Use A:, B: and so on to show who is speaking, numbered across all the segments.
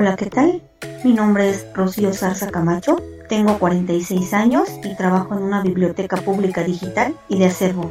A: Hola, ¿qué tal? Mi nombre es Rocío Zarza Camacho, tengo 46 años y trabajo en una biblioteca pública digital y de acervo.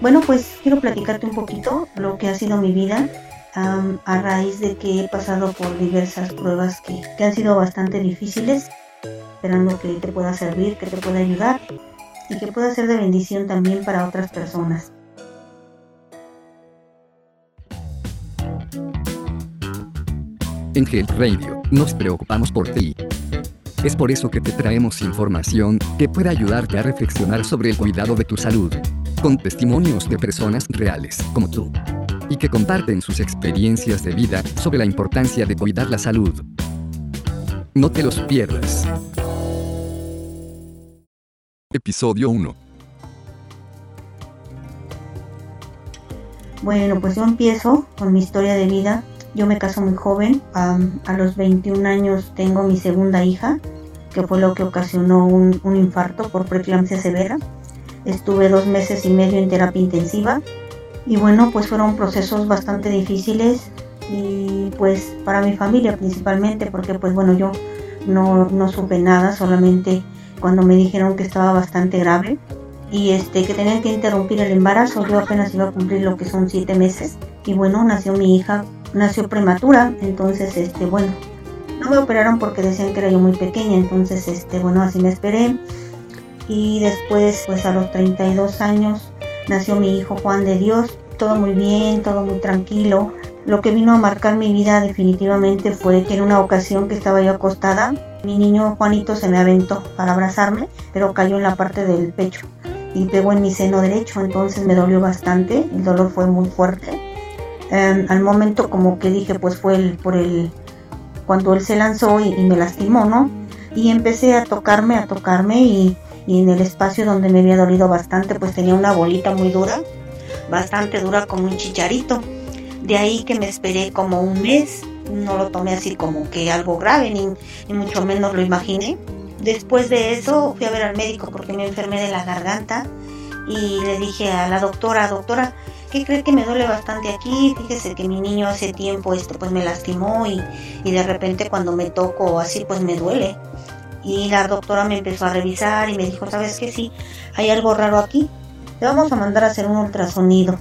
A: Bueno, pues quiero platicarte un poquito lo que ha sido mi vida a raíz de que he pasado por diversas pruebas que, que han sido bastante difíciles, esperando que te pueda servir, que te pueda ayudar y que pueda ser de bendición también para otras personas.
B: En Health Radio, nos preocupamos por ti. Es por eso que te traemos información que pueda ayudarte a reflexionar sobre el cuidado de tu salud, con testimonios de personas reales como tú, y que comparten sus experiencias de vida sobre la importancia de cuidar la salud. No te los pierdas. Episodio 1
A: Bueno, pues yo empiezo con mi historia de vida yo me caso muy joven, a los 21 años tengo mi segunda hija, que fue lo que ocasionó un, infarto por preeclampsia severa. Estuve dos meses y medio en terapia intensiva y bueno, pues fueron procesos bastante difíciles y pues para mi familia principalmente, porque pues bueno, yo no, no supe nada, solamente cuando me dijeron que estaba bastante grave y este que tenían que interrumpir el embarazo, yo apenas iba a cumplir lo que son siete meses y bueno, nació mi hija nació prematura, entonces este bueno, no me operaron porque decían que era yo muy pequeña, entonces este bueno, así me esperé. Y después pues a los 32 años nació mi hijo Juan de Dios, todo muy bien, todo muy tranquilo. Lo que vino a marcar mi vida definitivamente fue que en una ocasión que estaba yo acostada, mi niño Juanito se me aventó para abrazarme, pero cayó en la parte del pecho y pegó en mi seno derecho, entonces me dolió bastante, el dolor fue muy fuerte Em, al momento como que dije, pues fue el, por el, cuando él se lanzó y, me lastimó, ¿no? Y empecé a tocarme, a tocarme y, y, en el espacio donde me había dolido bastante, pues tenía una bolita muy dura, bastante dura como un chicharito. De ahí que me esperé como un mes, no lo tomé así como que algo grave, ni, ni mucho menos lo imaginé. Después de eso fui a ver al médico porque me enfermé de la garganta y le dije a la doctora, doctora, ¿qué cree que me duele bastante aquí? Fíjese que mi niño hace tiempo esto pues me lastimó y, y de repente cuando me toco así pues me duele. Y la doctora me empezó a revisar y me dijo, ¿sabes qué? Sí, hay algo raro aquí. Te vamos a mandar a hacer un ultrasonido.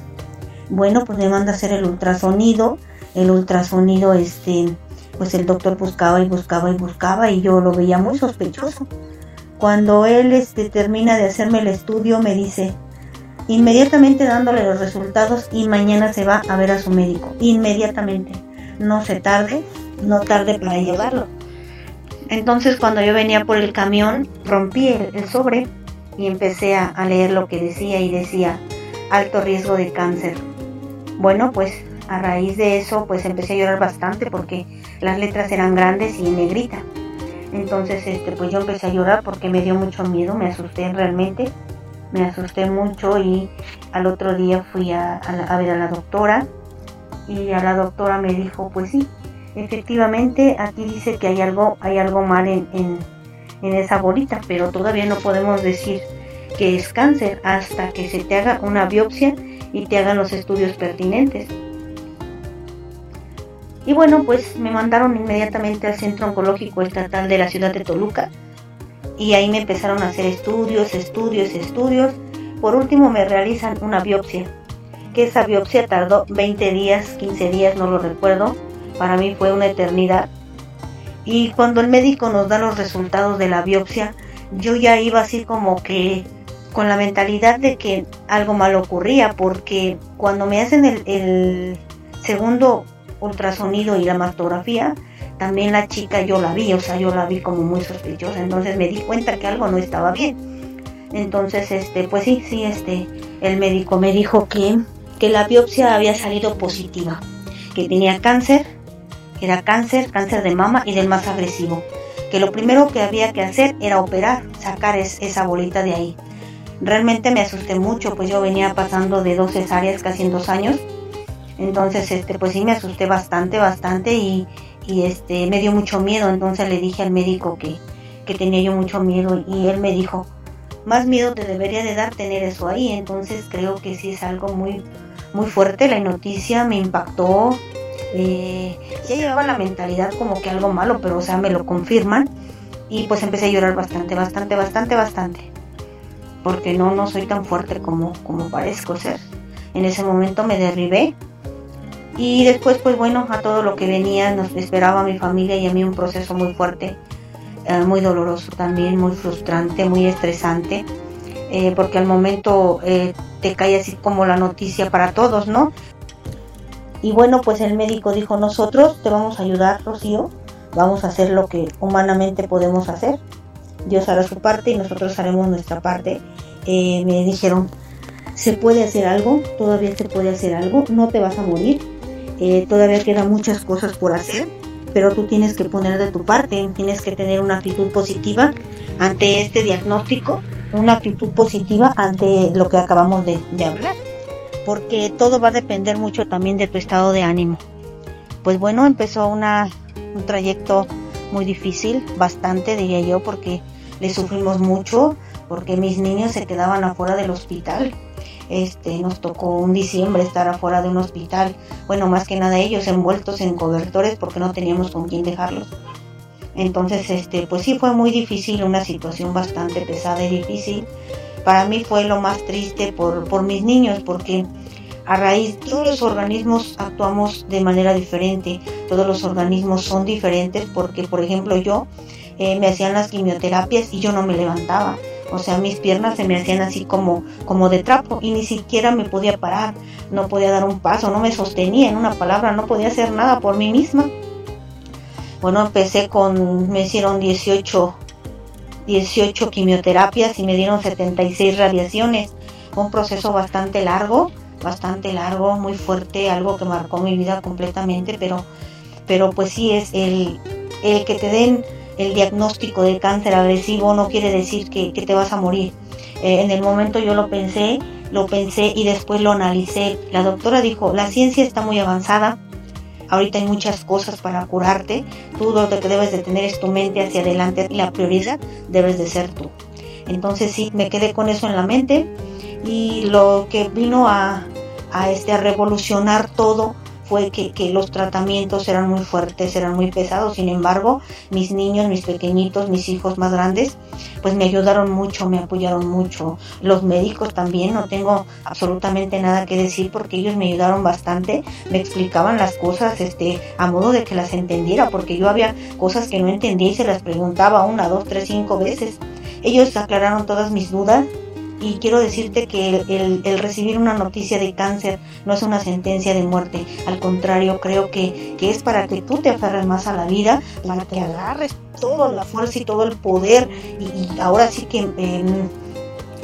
A: Bueno, pues me manda a hacer el ultrasonido. El ultrasonido, este, pues el doctor buscaba y buscaba y buscaba y yo lo veía muy sospechoso. Cuando él este, termina de hacerme el estudio, me dice, inmediatamente dándole los resultados y mañana se va a ver a su médico. Inmediatamente. No se tarde, no tarde para llevarlo. Entonces cuando yo venía por el camión, rompí el, sobre y empecé a, a, leer lo que decía y decía alto riesgo de cáncer. Bueno, pues a raíz de eso pues empecé a llorar bastante porque las letras eran grandes y en negrita. Entonces este pues yo empecé a llorar porque me dio mucho miedo, me asusté realmente me asusté mucho y al otro día fui a, ver a la doctora y a la doctora me dijo, pues sí, efectivamente aquí dice que hay algo, hay algo mal en, en, en esa bolita, pero todavía no podemos decir que es cáncer hasta que se te haga una biopsia y te hagan los estudios pertinentes. Y bueno, pues me mandaron inmediatamente al Centro Oncológico Estatal de la ciudad de Toluca, y ahí me empezaron a hacer estudios, estudios, estudios. Por último me realizan una biopsia, que esa biopsia tardó 20 días, 15 días, no lo recuerdo. Para mí fue una eternidad. Y cuando el médico nos da los resultados de la biopsia, yo ya iba así como que con la mentalidad de que algo mal ocurría, porque cuando me hacen el, el segundo ultrasonido y la mastografía, también la chica yo la vi, o sea, yo la vi como muy sospechosa, entonces me di cuenta que algo no estaba bien. Entonces, este, pues sí, sí, este, el médico me dijo que, que la biopsia había salido positiva, que tenía cáncer, que era cáncer, cáncer de mama y del más agresivo, que lo primero que había que hacer era operar, sacar esa bolita de ahí. Realmente me asusté mucho, pues yo venía pasando de dos cesáreas casi en dos años, entonces, este, pues sí me asusté bastante, bastante y, y este me dio mucho miedo, entonces le dije al médico que, que tenía yo mucho miedo y él me dijo, más miedo te debería de dar tener eso ahí, entonces creo que sí es algo muy muy fuerte, la noticia me impactó, Eh, ya llevaba la mentalidad como que algo malo, pero o sea, me lo confirman. Y pues empecé a llorar bastante, bastante, bastante, bastante. Porque no, no soy tan fuerte como, como parezco ser. En ese momento me derribé. Y después, pues bueno, a todo lo que venía nos esperaba mi familia y a mí un proceso muy fuerte, eh, muy doloroso también, muy frustrante, muy estresante. Eh, porque al momento eh, te cae así como la noticia para todos, ¿no? Y bueno, pues el médico dijo, nosotros te vamos a ayudar, Rocío, vamos a hacer lo que humanamente podemos hacer. Dios hará su parte y nosotros haremos nuestra parte. Eh, me dijeron, se puede hacer algo, todavía se puede hacer algo, no te vas a morir, eh, todavía quedan muchas cosas por hacer, pero tú tienes que poner de tu parte, tienes que tener una actitud positiva ante este diagnóstico, una actitud positiva ante lo que acabamos de hablar porque todo va a depender mucho también de tu estado de ánimo. Pues bueno, empezó una, un trayecto muy difícil, bastante diría yo, porque le sufrimos mucho, porque mis niños se quedaban afuera del hospital. Este, nos tocó un diciembre estar afuera de un hospital, bueno, más que nada ellos envueltos en cobertores porque no teníamos con quién dejarlos. Entonces, este, pues sí fue muy difícil, una situación bastante pesada y difícil para mí fue lo más triste por, por mis niños, porque a raíz todos los organismos actuamos de manera diferente, todos los organismos son diferentes porque, por ejemplo, yo eh, me hacían las quimioterapias y yo no me levantaba. O sea, mis piernas se me hacían así como, como de trapo y ni siquiera me podía parar, no podía dar un paso, no me sostenía en una palabra, no podía hacer nada por mí misma. Bueno, empecé con, me hicieron 18 18 quimioterapias y me dieron 76 radiaciones. Un proceso bastante largo, bastante largo, muy fuerte, algo que marcó mi vida completamente, pero, pero pues sí es el, el que te den el diagnóstico de cáncer agresivo no quiere decir que, te vas a morir. Eh, en el momento yo lo pensé, lo pensé y después lo analicé. La doctora dijo, la ciencia está muy avanzada, Ahorita hay muchas cosas para curarte. Tú lo que debes de tener es tu mente hacia adelante y la prioridad debes de ser tú. Entonces sí, me quedé con eso en la mente y lo que vino a, a, este, a revolucionar todo fue que, los tratamientos eran muy fuertes, eran muy pesados. Sin embargo, mis niños, mis pequeñitos, mis hijos más grandes, pues me ayudaron mucho, me apoyaron mucho. Los médicos también, no tengo absolutamente nada que decir porque ellos me ayudaron bastante, me explicaban las cosas este, a modo de que las entendiera, porque yo había cosas que no entendía y se las preguntaba una, dos, tres, cinco veces. Ellos aclararon todas mis dudas y quiero decirte que el, recibir una noticia de cáncer no es una sentencia de muerte, al contrario, creo que, es para que tú te aferres más a la vida, para que agarres toda la fuerza y todo el poder y, ahora sí que em,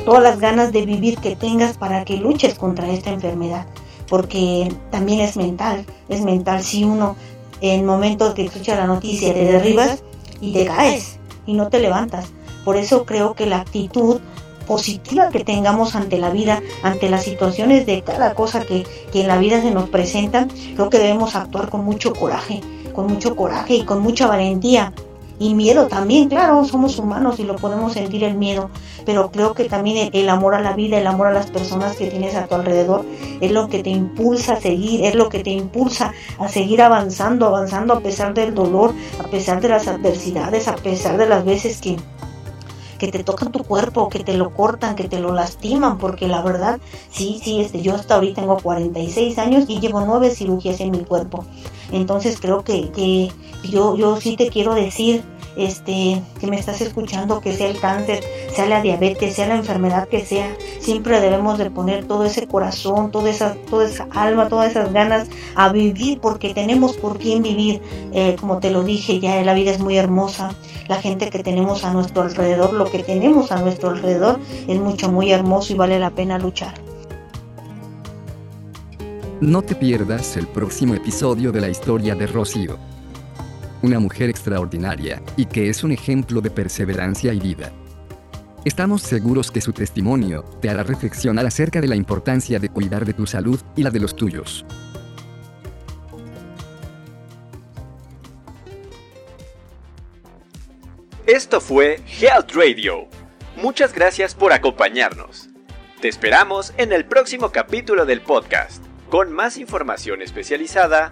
A: todas las ganas de vivir que tengas para que luches contra esta enfermedad, porque también es mental, es mental si uno en momentos que escucha la noticia te derribas y te caes y no te levantas. Por eso creo que la actitud positiva que tengamos ante la vida, ante las situaciones de cada cosa que, en la vida se nos presentan, creo que debemos actuar con mucho coraje, con mucho coraje y con mucha valentía. Y miedo también, claro, somos humanos y lo podemos sentir el miedo, pero creo que también el, amor a la vida, el amor a las personas que tienes a tu alrededor, es lo que te impulsa a seguir, es lo que te impulsa a seguir avanzando, avanzando a pesar del dolor, a pesar de las adversidades, a pesar de las veces que, que te tocan tu cuerpo, que te lo cortan, que te lo lastiman, porque la verdad, sí, sí, este, yo hasta ahorita tengo 46 años y llevo nueve cirugías en mi cuerpo. Entonces creo que, que yo, yo sí te quiero decir este, que me estás escuchando, que sea el cáncer, sea la diabetes, sea la enfermedad que sea, siempre debemos de poner todo ese corazón, toda esa, toda esa alma, todas esas ganas a vivir, porque tenemos por quién vivir. Eh, como te lo dije, ya la vida es muy hermosa, la gente que tenemos a nuestro alrededor, lo que tenemos a nuestro alrededor es mucho, muy hermoso y vale la pena luchar.
B: No te pierdas el próximo episodio de la historia de Rocío una mujer extraordinaria, y que es un ejemplo de perseverancia y vida. Estamos seguros que su testimonio te hará reflexionar acerca de la importancia de cuidar de tu salud y la de los tuyos.
C: Esto fue Health Radio. Muchas gracias por acompañarnos. Te esperamos en el próximo capítulo del podcast, con más información especializada